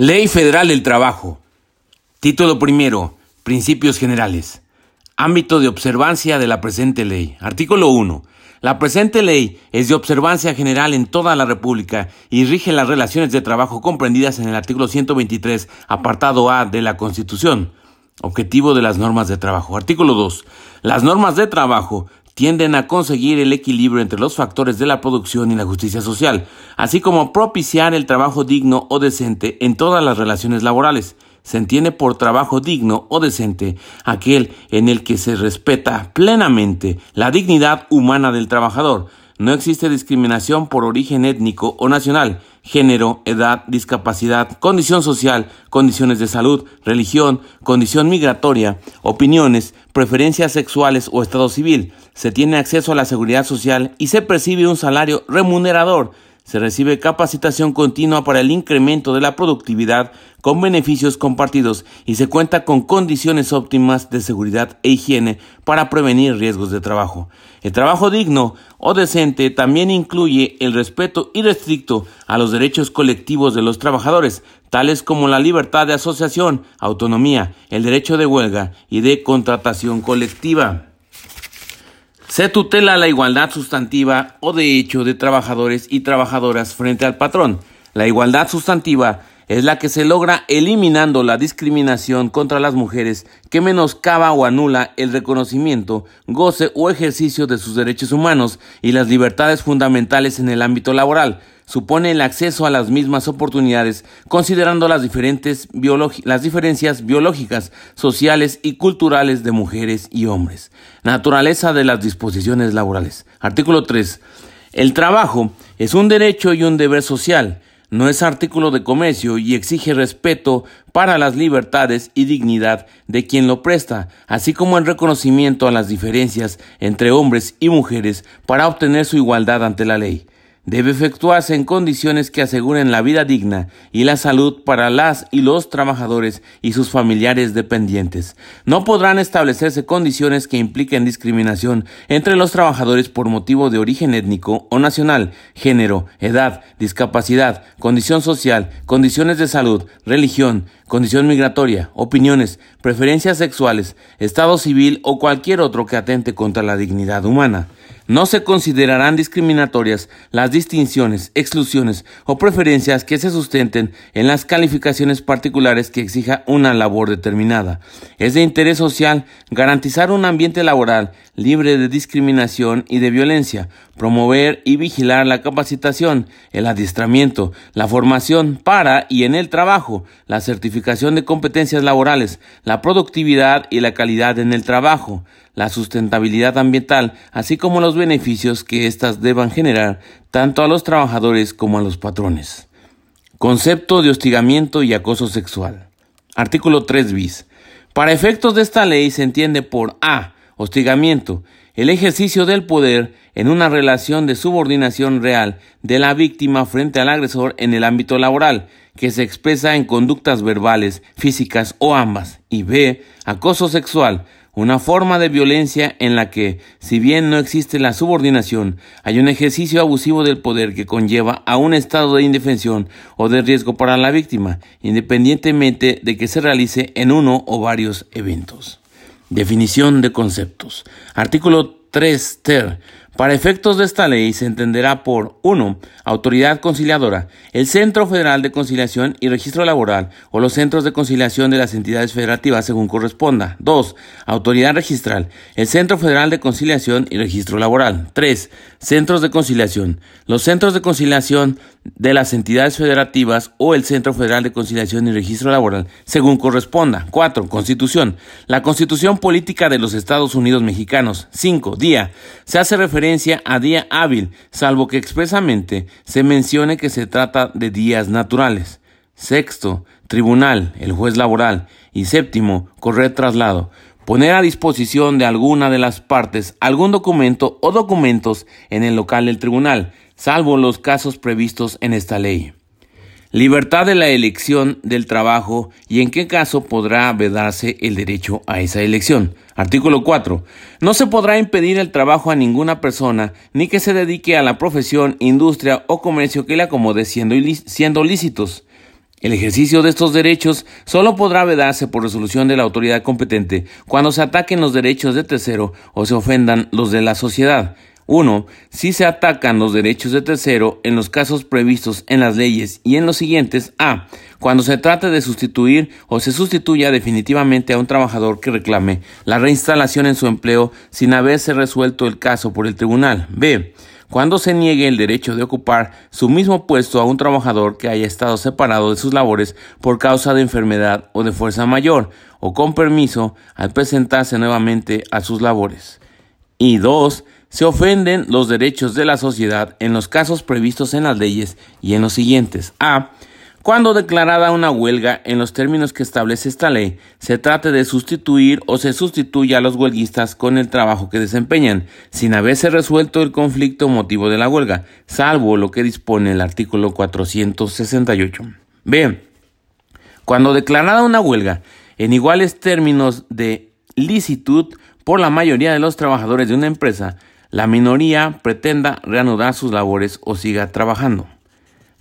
Ley Federal del Trabajo. Título primero. Principios generales. Ámbito de observancia de la presente ley. Artículo 1. La presente ley es de observancia general en toda la República y rige las relaciones de trabajo comprendidas en el artículo 123, apartado A de la Constitución. Objetivo de las normas de trabajo. Artículo 2. Las normas de trabajo tienden a conseguir el equilibrio entre los factores de la producción y la justicia social, así como propiciar el trabajo digno o decente en todas las relaciones laborales. Se entiende por trabajo digno o decente aquel en el que se respeta plenamente la dignidad humana del trabajador, no existe discriminación por origen étnico o nacional, género, edad, discapacidad, condición social, condiciones de salud, religión, condición migratoria, opiniones, preferencias sexuales o estado civil. Se tiene acceso a la seguridad social y se percibe un salario remunerador se recibe capacitación continua para el incremento de la productividad con beneficios compartidos y se cuenta con condiciones óptimas de seguridad e higiene para prevenir riesgos de trabajo. El trabajo digno o decente también incluye el respeto irrestricto a los derechos colectivos de los trabajadores, tales como la libertad de asociación, autonomía, el derecho de huelga y de contratación colectiva. Se tutela la igualdad sustantiva o de hecho de trabajadores y trabajadoras frente al patrón. La igualdad sustantiva es la que se logra eliminando la discriminación contra las mujeres que menoscaba o anula el reconocimiento, goce o ejercicio de sus derechos humanos y las libertades fundamentales en el ámbito laboral, supone el acceso a las mismas oportunidades, considerando las, diferentes las diferencias biológicas, sociales y culturales de mujeres y hombres. Naturaleza de las disposiciones laborales. Artículo 3. El trabajo es un derecho y un deber social. No es artículo de comercio y exige respeto para las libertades y dignidad de quien lo presta, así como el reconocimiento a las diferencias entre hombres y mujeres para obtener su igualdad ante la ley debe efectuarse en condiciones que aseguren la vida digna y la salud para las y los trabajadores y sus familiares dependientes. No podrán establecerse condiciones que impliquen discriminación entre los trabajadores por motivo de origen étnico o nacional, género, edad, discapacidad, condición social, condiciones de salud, religión, condición migratoria, opiniones, preferencias sexuales, estado civil o cualquier otro que atente contra la dignidad humana. No se considerarán discriminatorias las distinciones, exclusiones o preferencias que se sustenten en las calificaciones particulares que exija una labor determinada. Es de interés social garantizar un ambiente laboral libre de discriminación y de violencia, promover y vigilar la capacitación, el adiestramiento, la formación para y en el trabajo, la certificación de competencias laborales, la productividad y la calidad en el trabajo, la sustentabilidad ambiental, así como los beneficios que éstas deban generar tanto a los trabajadores como a los patrones. Concepto de hostigamiento y acoso sexual. Artículo 3 bis. Para efectos de esta ley se entiende por A. Hostigamiento. El ejercicio del poder en una relación de subordinación real de la víctima frente al agresor en el ámbito laboral, que se expresa en conductas verbales, físicas o ambas. Y B. Acoso sexual una forma de violencia en la que, si bien no existe la subordinación, hay un ejercicio abusivo del poder que conlleva a un estado de indefensión o de riesgo para la víctima, independientemente de que se realice en uno o varios eventos. Definición de conceptos. Artículo 3 ter. Para efectos de esta ley se entenderá por 1. Autoridad conciliadora, el Centro Federal de Conciliación y Registro Laboral o los centros de conciliación de las entidades federativas según corresponda. 2. Autoridad registral, el Centro Federal de Conciliación y Registro Laboral. 3. Centros de conciliación, los centros de conciliación de las entidades federativas o el Centro Federal de Conciliación y Registro Laboral según corresponda. 4. Constitución, la Constitución Política de los Estados Unidos Mexicanos. 5. Día, se hace referencia a día hábil, salvo que expresamente se mencione que se trata de días naturales. Sexto, tribunal, el juez laboral. Y séptimo, correr traslado. Poner a disposición de alguna de las partes algún documento o documentos en el local del tribunal, salvo los casos previstos en esta ley. Libertad de la elección del trabajo y en qué caso podrá vedarse el derecho a esa elección. Artículo 4. No se podrá impedir el trabajo a ninguna persona ni que se dedique a la profesión, industria o comercio que le acomode siendo, siendo lícitos. El ejercicio de estos derechos solo podrá vedarse por resolución de la autoridad competente cuando se ataquen los derechos de tercero o se ofendan los de la sociedad. 1. Si se atacan los derechos de tercero en los casos previstos en las leyes y en los siguientes. A. Cuando se trate de sustituir o se sustituya definitivamente a un trabajador que reclame la reinstalación en su empleo sin haberse resuelto el caso por el tribunal. B cuando se niegue el derecho de ocupar su mismo puesto a un trabajador que haya estado separado de sus labores por causa de enfermedad o de fuerza mayor, o con permiso al presentarse nuevamente a sus labores. Y dos, se ofenden los derechos de la sociedad en los casos previstos en las leyes y en los siguientes. A cuando declarada una huelga en los términos que establece esta ley, se trate de sustituir o se sustituya a los huelguistas con el trabajo que desempeñan, sin haberse resuelto el conflicto motivo de la huelga, salvo lo que dispone el artículo 468. B. Cuando declarada una huelga en iguales términos de licitud por la mayoría de los trabajadores de una empresa, la minoría pretenda reanudar sus labores o siga trabajando.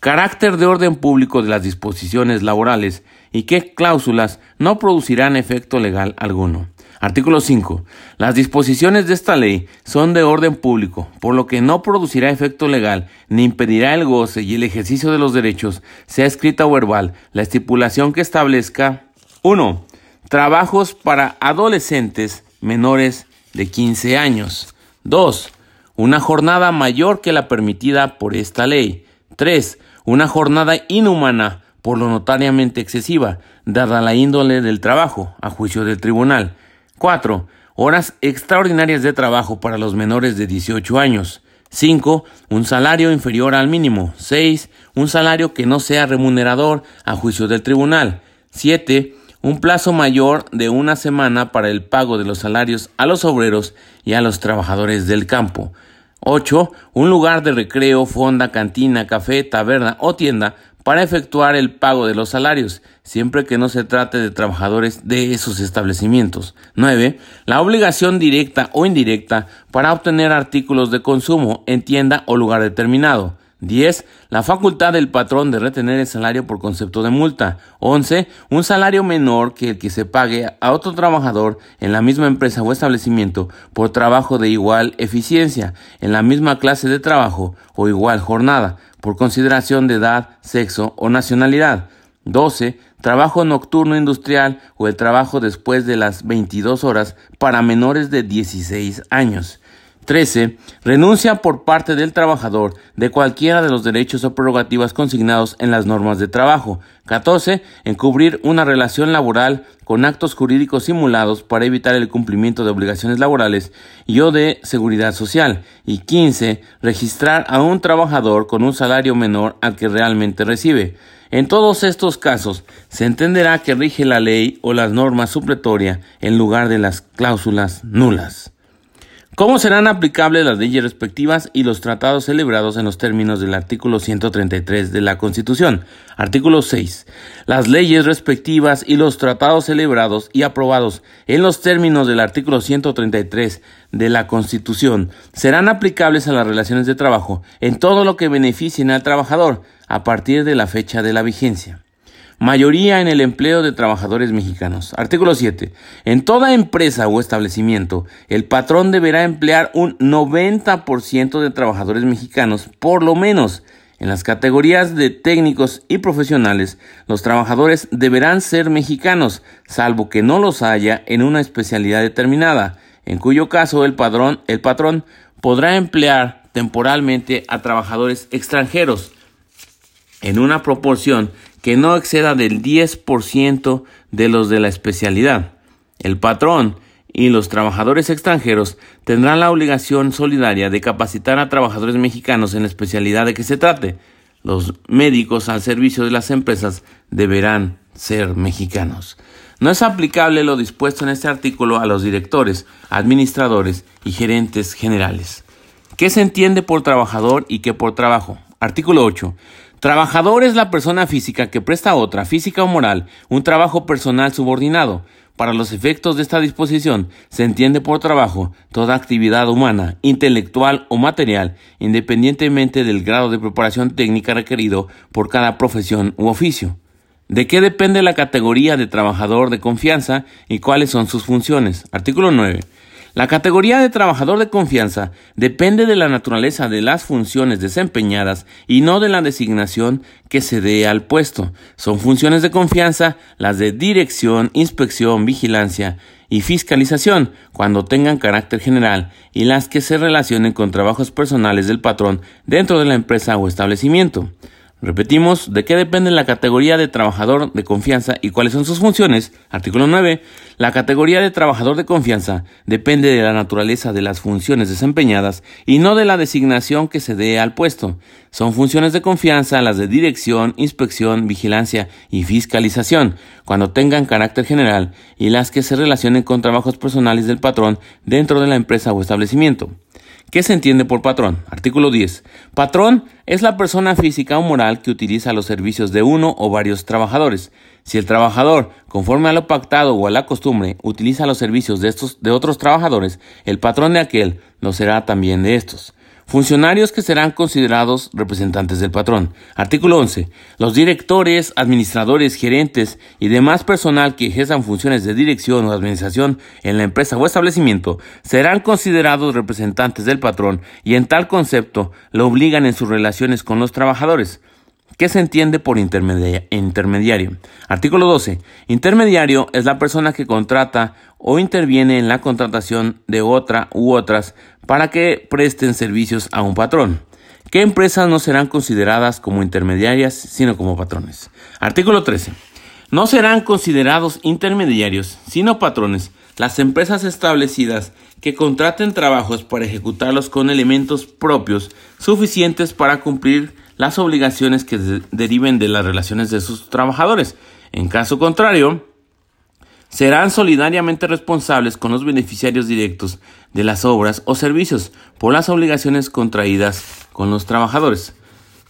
Carácter de orden público de las disposiciones laborales y qué cláusulas no producirán efecto legal alguno. Artículo 5. Las disposiciones de esta ley son de orden público, por lo que no producirá efecto legal ni impedirá el goce y el ejercicio de los derechos, sea escrita o verbal, la estipulación que establezca 1. Trabajos para adolescentes menores de 15 años. 2. Una jornada mayor que la permitida por esta ley. 3 una jornada inhumana por lo notariamente excesiva, dada la índole del trabajo, a juicio del tribunal. 4. Horas extraordinarias de trabajo para los menores de 18 años. 5. Un salario inferior al mínimo. 6. Un salario que no sea remunerador a juicio del tribunal. 7. Un plazo mayor de una semana para el pago de los salarios a los obreros y a los trabajadores del campo. 8. Un lugar de recreo, fonda, cantina, café, taberna o tienda para efectuar el pago de los salarios, siempre que no se trate de trabajadores de esos establecimientos. 9. La obligación directa o indirecta para obtener artículos de consumo en tienda o lugar determinado. 10. La facultad del patrón de retener el salario por concepto de multa. 11. Un salario menor que el que se pague a otro trabajador en la misma empresa o establecimiento por trabajo de igual eficiencia, en la misma clase de trabajo o igual jornada, por consideración de edad, sexo o nacionalidad. 12. Trabajo nocturno industrial o el trabajo después de las 22 horas para menores de 16 años. 13. Renuncia por parte del trabajador de cualquiera de los derechos o prerrogativas consignados en las normas de trabajo. 14. Encubrir una relación laboral con actos jurídicos simulados para evitar el cumplimiento de obligaciones laborales y o de seguridad social. Y 15. Registrar a un trabajador con un salario menor al que realmente recibe. En todos estos casos, se entenderá que rige la ley o las normas supletoria en lugar de las cláusulas nulas. ¿Cómo serán aplicables las leyes respectivas y los tratados celebrados en los términos del artículo 133 de la Constitución? Artículo 6. Las leyes respectivas y los tratados celebrados y aprobados en los términos del artículo 133 de la Constitución serán aplicables a las relaciones de trabajo en todo lo que beneficien al trabajador a partir de la fecha de la vigencia. Mayoría en el empleo de trabajadores mexicanos. Artículo 7. En toda empresa o establecimiento, el patrón deberá emplear un 90% de trabajadores mexicanos, por lo menos. En las categorías de técnicos y profesionales, los trabajadores deberán ser mexicanos, salvo que no los haya en una especialidad determinada, en cuyo caso el, el patrón podrá emplear temporalmente a trabajadores extranjeros en una proporción que no exceda del 10% de los de la especialidad. El patrón y los trabajadores extranjeros tendrán la obligación solidaria de capacitar a trabajadores mexicanos en la especialidad de que se trate. Los médicos al servicio de las empresas deberán ser mexicanos. No es aplicable lo dispuesto en este artículo a los directores, administradores y gerentes generales. ¿Qué se entiende por trabajador y qué por trabajo? Artículo 8. Trabajador es la persona física que presta a otra, física o moral, un trabajo personal subordinado. Para los efectos de esta disposición, se entiende por trabajo toda actividad humana, intelectual o material, independientemente del grado de preparación técnica requerido por cada profesión u oficio. ¿De qué depende la categoría de trabajador de confianza y cuáles son sus funciones? Artículo 9. La categoría de trabajador de confianza depende de la naturaleza de las funciones desempeñadas y no de la designación que se dé al puesto. Son funciones de confianza las de dirección, inspección, vigilancia y fiscalización cuando tengan carácter general y las que se relacionen con trabajos personales del patrón dentro de la empresa o establecimiento. Repetimos, ¿de qué depende la categoría de trabajador de confianza y cuáles son sus funciones? Artículo 9. La categoría de trabajador de confianza depende de la naturaleza de las funciones desempeñadas y no de la designación que se dé al puesto. Son funciones de confianza las de dirección, inspección, vigilancia y fiscalización, cuando tengan carácter general, y las que se relacionen con trabajos personales del patrón dentro de la empresa o establecimiento. ¿Qué se entiende por patrón? Artículo 10. Patrón es la persona física o moral que utiliza los servicios de uno o varios trabajadores. Si el trabajador, conforme a lo pactado o a la costumbre, utiliza los servicios de estos de otros trabajadores, el patrón de aquel lo será también de estos. Funcionarios que serán considerados representantes del patrón. Artículo 11. Los directores, administradores, gerentes y demás personal que ejerzan funciones de dirección o administración en la empresa o establecimiento serán considerados representantes del patrón y en tal concepto lo obligan en sus relaciones con los trabajadores. ¿Qué se entiende por intermediario? Artículo 12. Intermediario es la persona que contrata o interviene en la contratación de otra u otras para que presten servicios a un patrón. ¿Qué empresas no serán consideradas como intermediarias, sino como patrones? Artículo 13. No serán considerados intermediarios, sino patrones, las empresas establecidas que contraten trabajos para ejecutarlos con elementos propios suficientes para cumplir las obligaciones que deriven de las relaciones de sus trabajadores. En caso contrario, serán solidariamente responsables con los beneficiarios directos de las obras o servicios por las obligaciones contraídas con los trabajadores.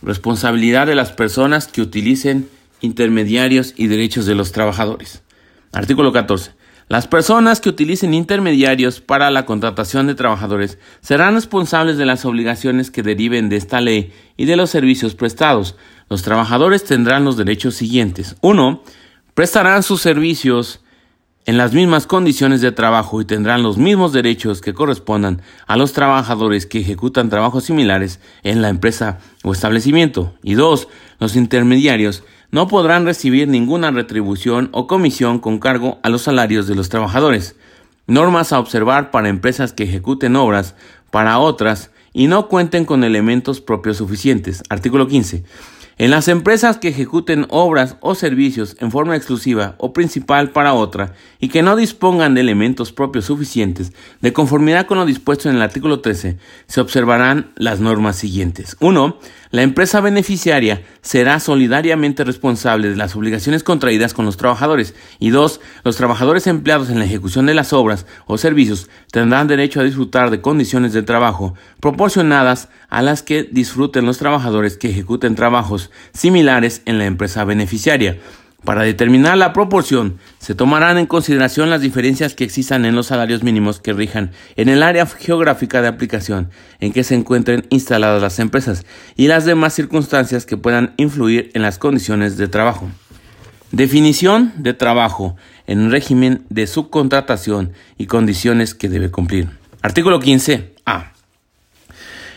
Responsabilidad de las personas que utilicen intermediarios y derechos de los trabajadores. Artículo 14. Las personas que utilicen intermediarios para la contratación de trabajadores serán responsables de las obligaciones que deriven de esta ley y de los servicios prestados. Los trabajadores tendrán los derechos siguientes. 1. Prestarán sus servicios en las mismas condiciones de trabajo y tendrán los mismos derechos que correspondan a los trabajadores que ejecutan trabajos similares en la empresa o establecimiento. Y dos, los intermediarios no podrán recibir ninguna retribución o comisión con cargo a los salarios de los trabajadores. Normas a observar para empresas que ejecuten obras para otras y no cuenten con elementos propios suficientes. Artículo 15. En las empresas que ejecuten obras o servicios en forma exclusiva o principal para otra y que no dispongan de elementos propios suficientes, de conformidad con lo dispuesto en el artículo 13, se observarán las normas siguientes. 1. La empresa beneficiaria será solidariamente responsable de las obligaciones contraídas con los trabajadores. Y dos, los trabajadores empleados en la ejecución de las obras o servicios tendrán derecho a disfrutar de condiciones de trabajo proporcionadas a las que disfruten los trabajadores que ejecuten trabajos similares en la empresa beneficiaria. Para determinar la proporción, se tomarán en consideración las diferencias que existan en los salarios mínimos que rijan en el área geográfica de aplicación en que se encuentren instaladas las empresas y las demás circunstancias que puedan influir en las condiciones de trabajo. Definición de trabajo en un régimen de subcontratación y condiciones que debe cumplir. Artículo 15. A.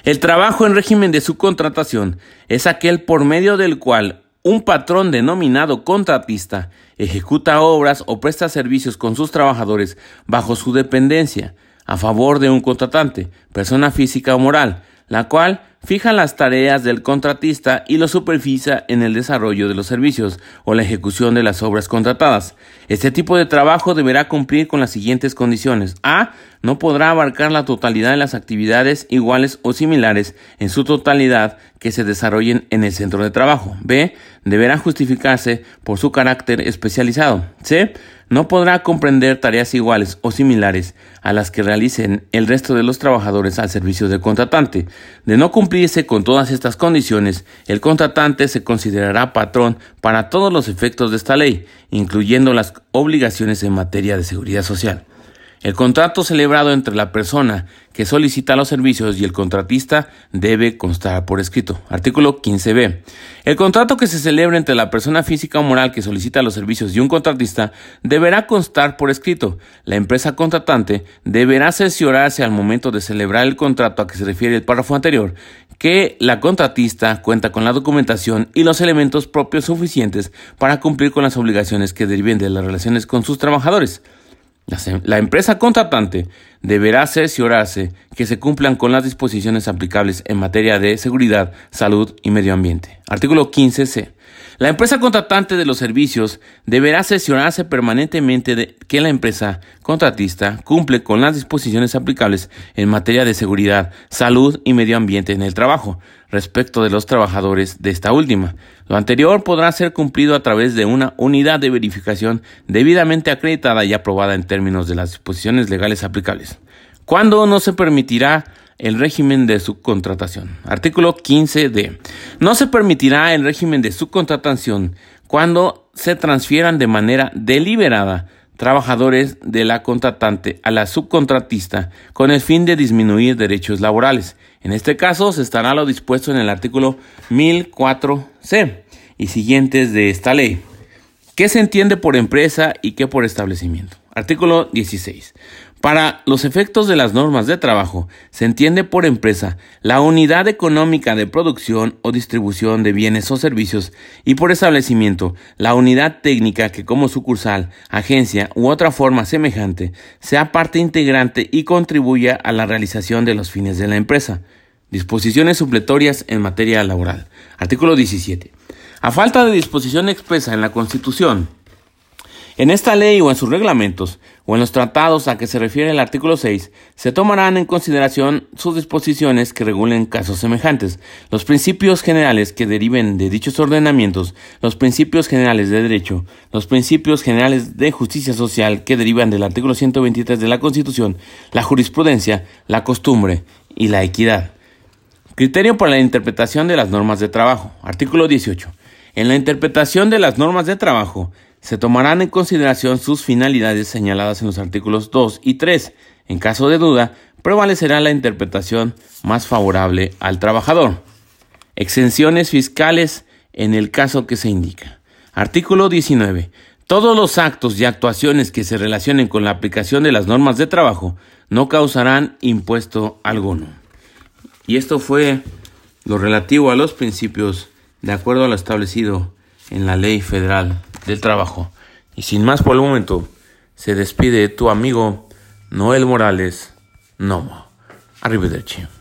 El trabajo en régimen de subcontratación es aquel por medio del cual un patrón denominado contratista ejecuta obras o presta servicios con sus trabajadores bajo su dependencia a favor de un contratante, persona física o moral, la cual fija las tareas del contratista y lo supervisa en el desarrollo de los servicios o la ejecución de las obras contratadas. Este tipo de trabajo deberá cumplir con las siguientes condiciones. A. No podrá abarcar la totalidad de las actividades iguales o similares en su totalidad que se desarrollen en el centro de trabajo. B. Deberá justificarse por su carácter especializado. C no podrá comprender tareas iguales o similares a las que realicen el resto de los trabajadores al servicio del contratante. De no con todas estas condiciones, el contratante se considerará patrón para todos los efectos de esta ley, incluyendo las obligaciones en materia de seguridad social. El contrato celebrado entre la persona que solicita los servicios y el contratista debe constar por escrito. Artículo 15b. El contrato que se celebre entre la persona física o moral que solicita los servicios y un contratista deberá constar por escrito. La empresa contratante deberá cerciorarse al momento de celebrar el contrato a que se refiere el párrafo anterior que la contratista cuenta con la documentación y los elementos propios suficientes para cumplir con las obligaciones que deriven de las relaciones con sus trabajadores. La empresa contratante deberá cerciorarse que se cumplan con las disposiciones aplicables en materia de seguridad, salud y medio ambiente. Artículo 15c. La empresa contratante de los servicios deberá cerciorarse permanentemente de que la empresa contratista cumple con las disposiciones aplicables en materia de seguridad, salud y medio ambiente en el trabajo respecto de los trabajadores de esta última. Lo anterior podrá ser cumplido a través de una unidad de verificación debidamente acreditada y aprobada en términos de las disposiciones legales aplicables. ¿Cuándo no se permitirá el régimen de subcontratación. Artículo 15d. No se permitirá el régimen de subcontratación cuando se transfieran de manera deliberada trabajadores de la contratante a la subcontratista con el fin de disminuir derechos laborales. En este caso se estará lo dispuesto en el artículo 1004c y siguientes de esta ley. ¿Qué se entiende por empresa y qué por establecimiento? Artículo 16. Para los efectos de las normas de trabajo, se entiende por empresa la unidad económica de producción o distribución de bienes o servicios y por establecimiento la unidad técnica que como sucursal, agencia u otra forma semejante sea parte integrante y contribuya a la realización de los fines de la empresa. Disposiciones supletorias en materia laboral. Artículo 17. A falta de disposición expresa en la Constitución, en esta ley o en sus reglamentos o en los tratados a que se refiere el artículo 6, se tomarán en consideración sus disposiciones que regulen casos semejantes, los principios generales que deriven de dichos ordenamientos, los principios generales de derecho, los principios generales de justicia social que derivan del artículo 123 de la Constitución, la jurisprudencia, la costumbre y la equidad. Criterio para la interpretación de las normas de trabajo. Artículo 18. En la interpretación de las normas de trabajo, se tomarán en consideración sus finalidades señaladas en los artículos 2 y 3. En caso de duda, prevalecerá la interpretación más favorable al trabajador. Exenciones fiscales en el caso que se indica. Artículo 19. Todos los actos y actuaciones que se relacionen con la aplicación de las normas de trabajo no causarán impuesto alguno. Y esto fue lo relativo a los principios de acuerdo a lo establecido en la Ley Federal del Trabajo. Y sin más por el momento, se despide tu amigo Noel Morales Nomo. Arrivederci.